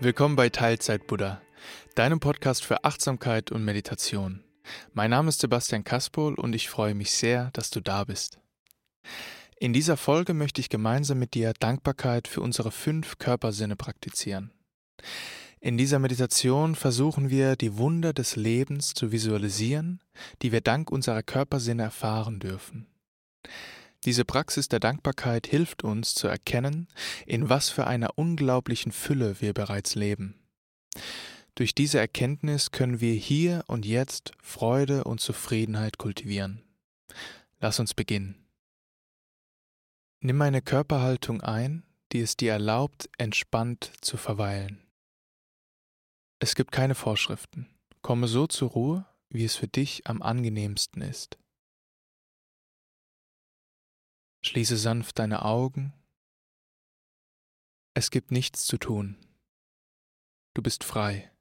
Willkommen bei Teilzeit Buddha, deinem Podcast für Achtsamkeit und Meditation. Mein Name ist Sebastian Kaspol und ich freue mich sehr, dass du da bist. In dieser Folge möchte ich gemeinsam mit dir Dankbarkeit für unsere fünf Körpersinne praktizieren. In dieser Meditation versuchen wir, die Wunder des Lebens zu visualisieren, die wir dank unserer Körpersinne erfahren dürfen. Diese Praxis der Dankbarkeit hilft uns zu erkennen, in was für einer unglaublichen Fülle wir bereits leben. Durch diese Erkenntnis können wir hier und jetzt Freude und Zufriedenheit kultivieren. Lass uns beginnen. Nimm eine Körperhaltung ein, die es dir erlaubt, entspannt zu verweilen. Es gibt keine Vorschriften. Komme so zur Ruhe, wie es für dich am angenehmsten ist. Schließe sanft deine Augen. Es gibt nichts zu tun. Du bist frei,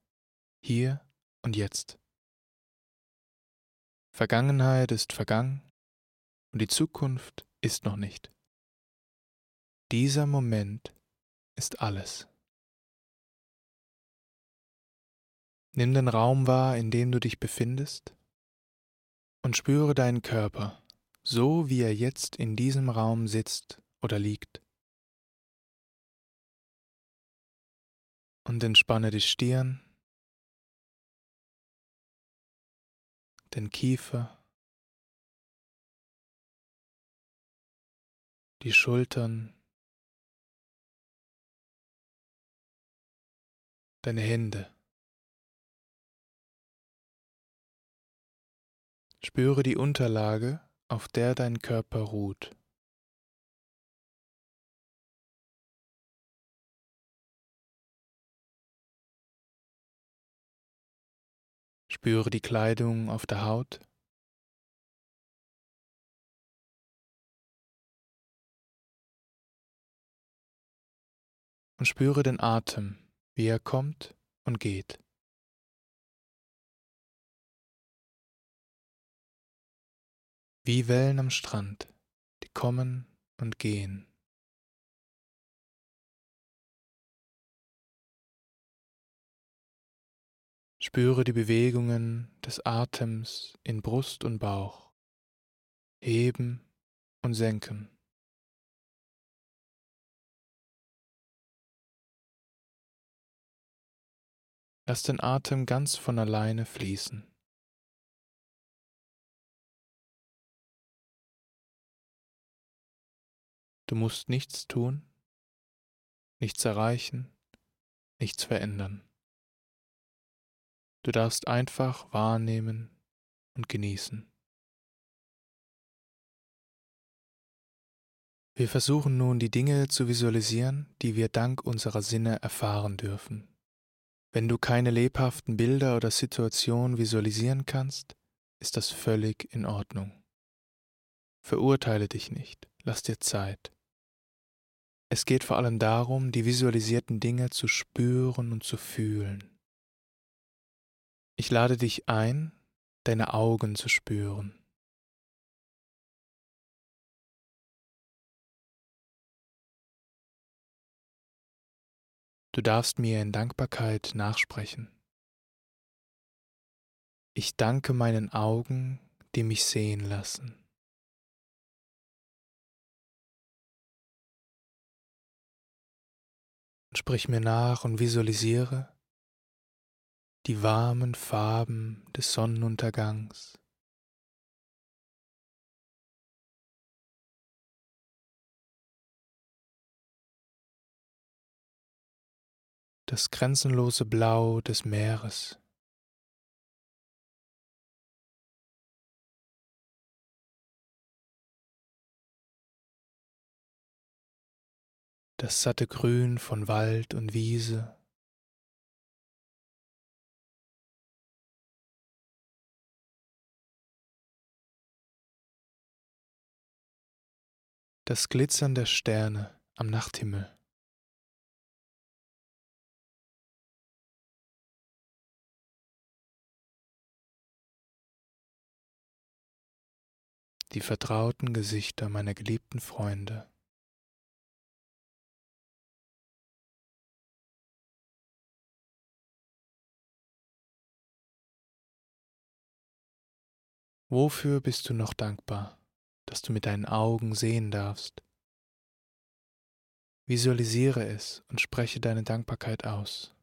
hier und jetzt. Vergangenheit ist vergangen und die Zukunft ist noch nicht. Dieser Moment ist alles. Nimm den Raum wahr, in dem du dich befindest, und spüre deinen Körper so wie er jetzt in diesem Raum sitzt oder liegt. Und entspanne die Stirn, den Kiefer, die Schultern, deine Hände. Spüre die Unterlage auf der dein Körper ruht. Spüre die Kleidung auf der Haut. Und spüre den Atem, wie er kommt und geht. Wie Wellen am Strand, die kommen und gehen. Spüre die Bewegungen des Atems in Brust und Bauch, heben und senken. Lass den Atem ganz von alleine fließen. Du musst nichts tun, nichts erreichen, nichts verändern. Du darfst einfach wahrnehmen und genießen. Wir versuchen nun die Dinge zu visualisieren, die wir dank unserer Sinne erfahren dürfen. Wenn du keine lebhaften Bilder oder Situationen visualisieren kannst, ist das völlig in Ordnung. Verurteile dich nicht, lass dir Zeit. Es geht vor allem darum, die visualisierten Dinge zu spüren und zu fühlen. Ich lade dich ein, deine Augen zu spüren. Du darfst mir in Dankbarkeit nachsprechen. Ich danke meinen Augen, die mich sehen lassen. Sprich mir nach und visualisiere die warmen Farben des Sonnenuntergangs. Das grenzenlose Blau des Meeres. Das satte Grün von Wald und Wiese. Das Glitzern der Sterne am Nachthimmel. Die vertrauten Gesichter meiner geliebten Freunde. Wofür bist du noch dankbar, dass du mit deinen Augen sehen darfst? Visualisiere es und spreche deine Dankbarkeit aus.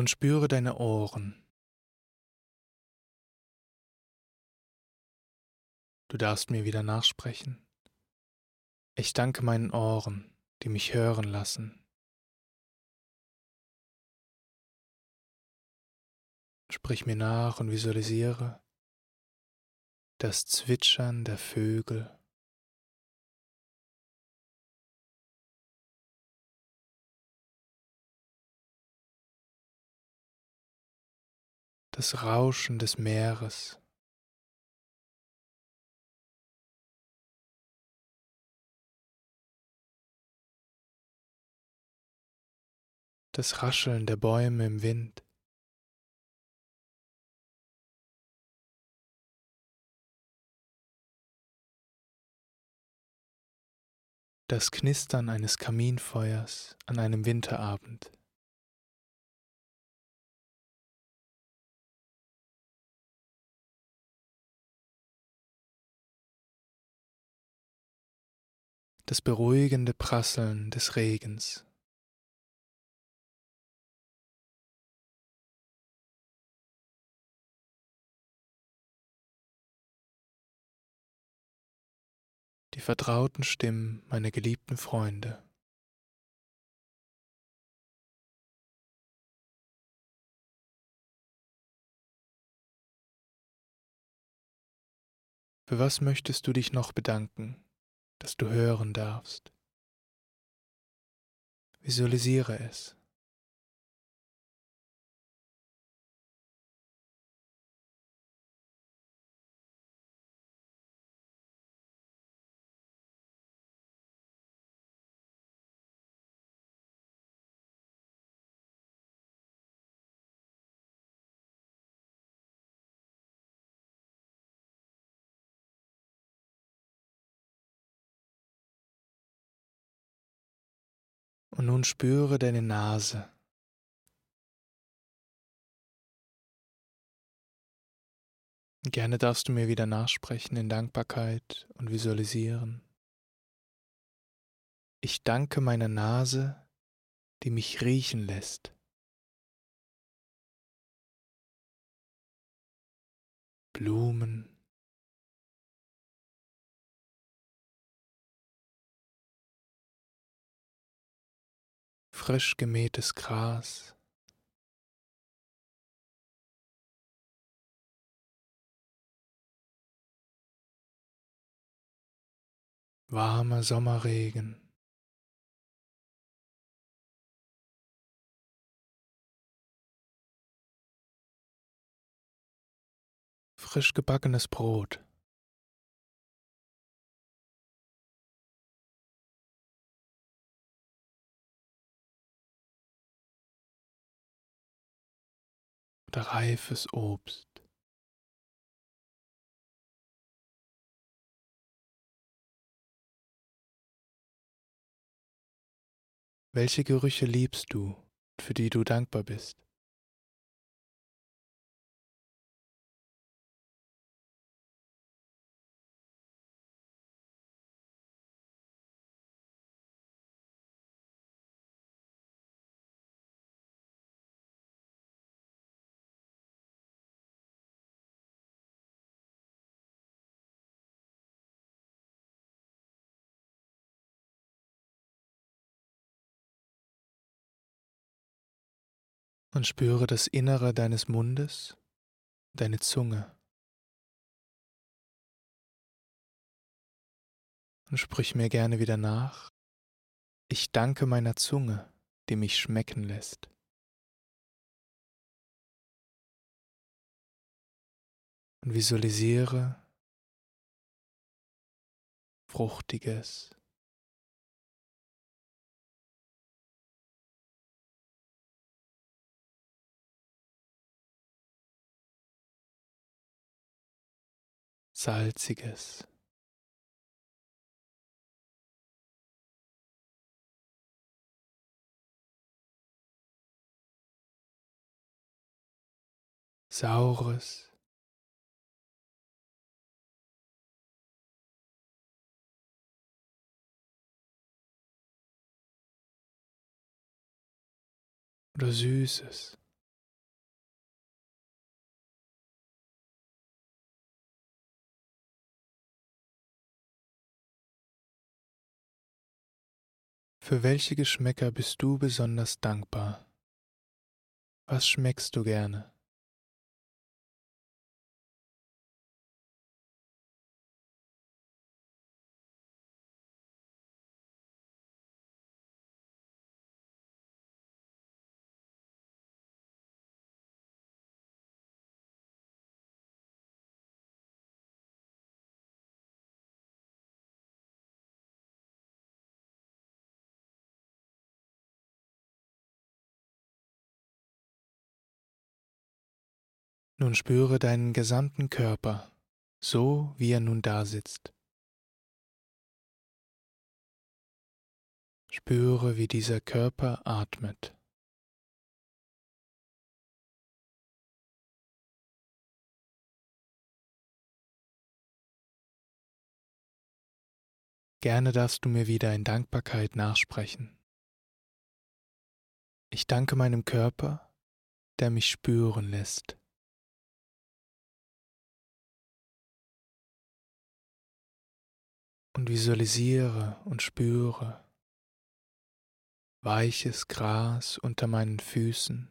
Nun spüre deine Ohren. Du darfst mir wieder nachsprechen. Ich danke meinen Ohren, die mich hören lassen. Sprich mir nach und visualisiere das Zwitschern der Vögel. Das Rauschen des Meeres. Das Rascheln der Bäume im Wind. Das Knistern eines Kaminfeuers an einem Winterabend. Das beruhigende Prasseln des Regens. Die vertrauten Stimmen meiner geliebten Freunde. Für was möchtest du dich noch bedanken? Das du hören darfst. Visualisiere es. Und nun spüre deine Nase. Gerne darfst du mir wieder nachsprechen in Dankbarkeit und visualisieren. Ich danke meiner Nase, die mich riechen lässt. Blumen, frisch gemähtes Gras. Warmer Sommerregen. Frisch gebackenes Brot. Oder reifes Obst. Welche Gerüche liebst du, für die du dankbar bist? Und spüre das Innere deines Mundes, deine Zunge. Und sprich mir gerne wieder nach. Ich danke meiner Zunge, die mich schmecken lässt. Und visualisiere fruchtiges, Salziges. Saures. Oder Süßes. Für welche Geschmäcker bist du besonders dankbar? Was schmeckst du gerne? Nun spüre deinen gesamten Körper, so wie er nun da sitzt. Spüre, wie dieser Körper atmet. Gerne darfst du mir wieder in Dankbarkeit nachsprechen. Ich danke meinem Körper, der mich spüren lässt. Und visualisiere und spüre weiches Gras unter meinen Füßen.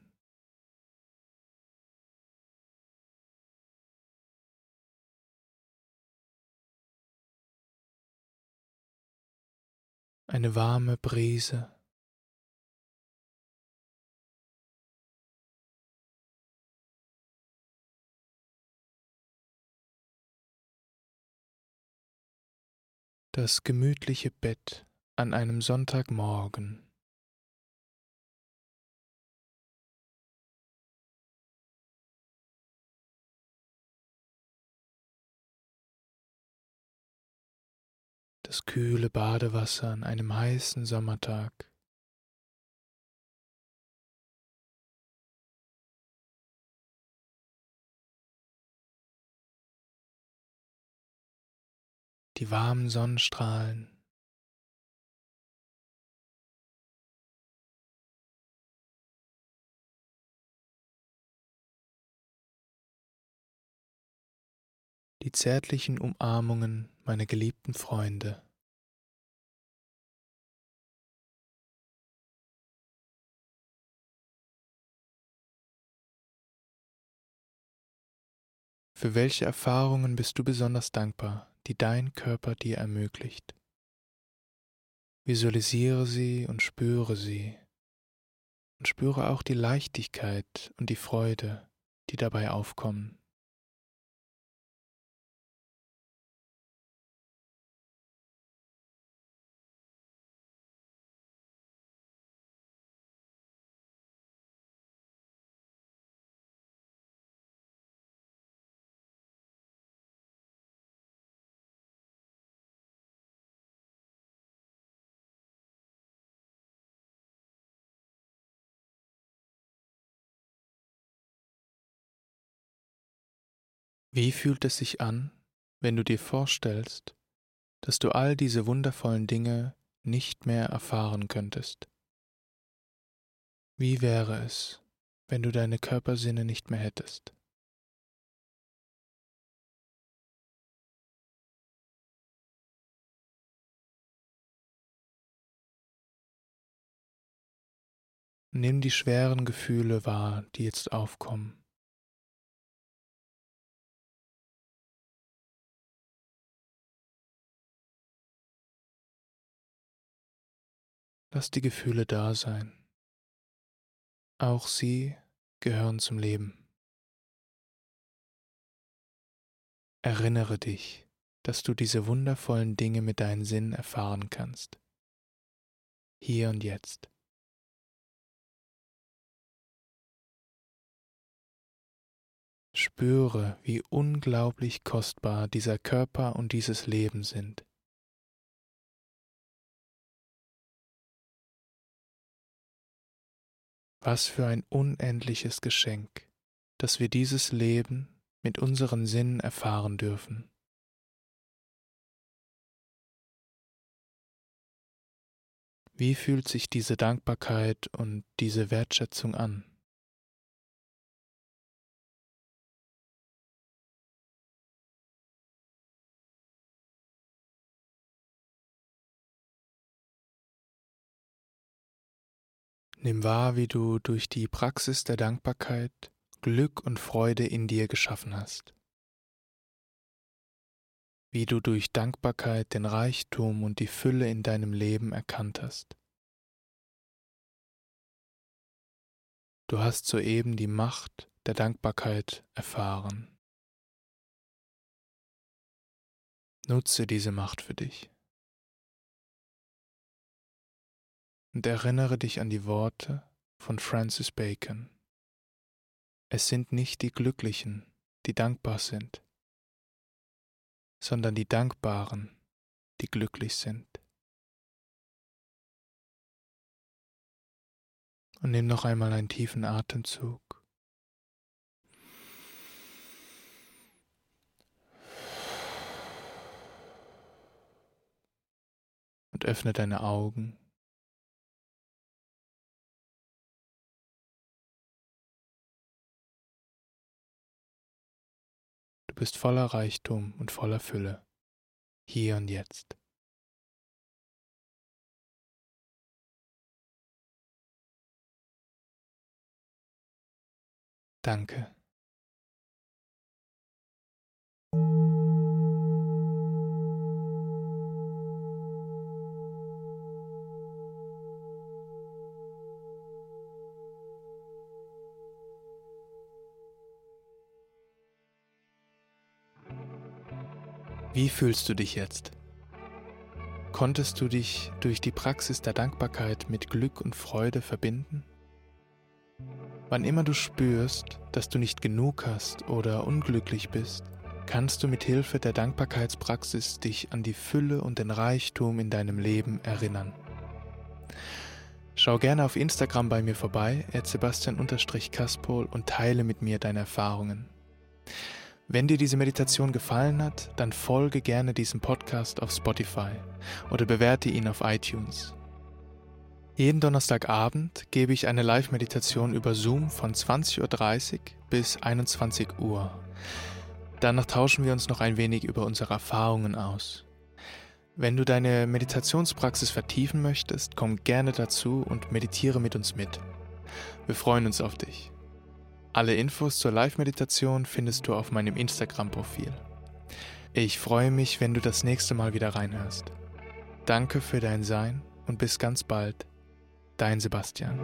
Eine warme Brise. Das gemütliche Bett an einem Sonntagmorgen. Das kühle Badewasser an einem heißen Sommertag. Die warmen Sonnenstrahlen. Die zärtlichen Umarmungen meiner geliebten Freunde. Für welche Erfahrungen bist du besonders dankbar? Die dein Körper dir ermöglicht. Visualisiere sie und spüre sie und spüre auch die Leichtigkeit und die Freude, die dabei aufkommen. Wie fühlt es sich an, wenn du dir vorstellst, dass du all diese wundervollen Dinge nicht mehr erfahren könntest? Wie wäre es, wenn du deine Körpersinne nicht mehr hättest? Nimm die schweren Gefühle wahr, die jetzt aufkommen. Lass die Gefühle da sein. Auch sie gehören zum Leben. Erinnere dich, dass du diese wundervollen Dinge mit deinen Sinnen erfahren kannst. Hier und jetzt. spüre, wie unglaublich kostbar dieser Körper und dieses Leben sind. Was für ein unendliches Geschenk, dass wir dieses Leben mit unseren Sinnen erfahren dürfen. Wie fühlt sich diese Dankbarkeit und diese Wertschätzung an? Nimm wahr, wie du durch die Praxis der Dankbarkeit Glück und Freude in dir geschaffen hast. Wie du durch Dankbarkeit den Reichtum und die Fülle in deinem Leben erkannt hast. Du hast soeben die Macht der Dankbarkeit erfahren. Nutze diese Macht für dich. Und erinnere dich an die Worte von Francis Bacon. Es sind nicht die Glücklichen, die dankbar sind, sondern die Dankbaren, die glücklich sind. Und nimm noch einmal einen tiefen Atemzug. Und öffne deine Augen. Bist voller Reichtum und voller Fülle, hier und jetzt. Danke. Wie fühlst du dich jetzt? Konntest du dich durch die Praxis der Dankbarkeit mit Glück und Freude verbinden? Wann immer du spürst, dass du nicht genug hast oder unglücklich bist, kannst du mit Hilfe der Dankbarkeitspraxis dich an die Fülle und den Reichtum in deinem Leben erinnern. Schau gerne auf Instagram bei mir vorbei, sebastian-kaspol und teile mit mir deine Erfahrungen. Wenn dir diese Meditation gefallen hat, dann folge gerne diesem Podcast auf Spotify oder bewerte ihn auf iTunes. Jeden Donnerstagabend gebe ich eine Live-Meditation über Zoom von 20.30 Uhr bis 21 Uhr. Danach tauschen wir uns noch ein wenig über unsere Erfahrungen aus. Wenn du deine Meditationspraxis vertiefen möchtest, komm gerne dazu und meditiere mit uns mit. Wir freuen uns auf dich. Alle Infos zur Live-Meditation findest du auf meinem Instagram-Profil. Ich freue mich, wenn du das nächste Mal wieder reinhörst. Danke für dein Sein und bis ganz bald. Dein Sebastian.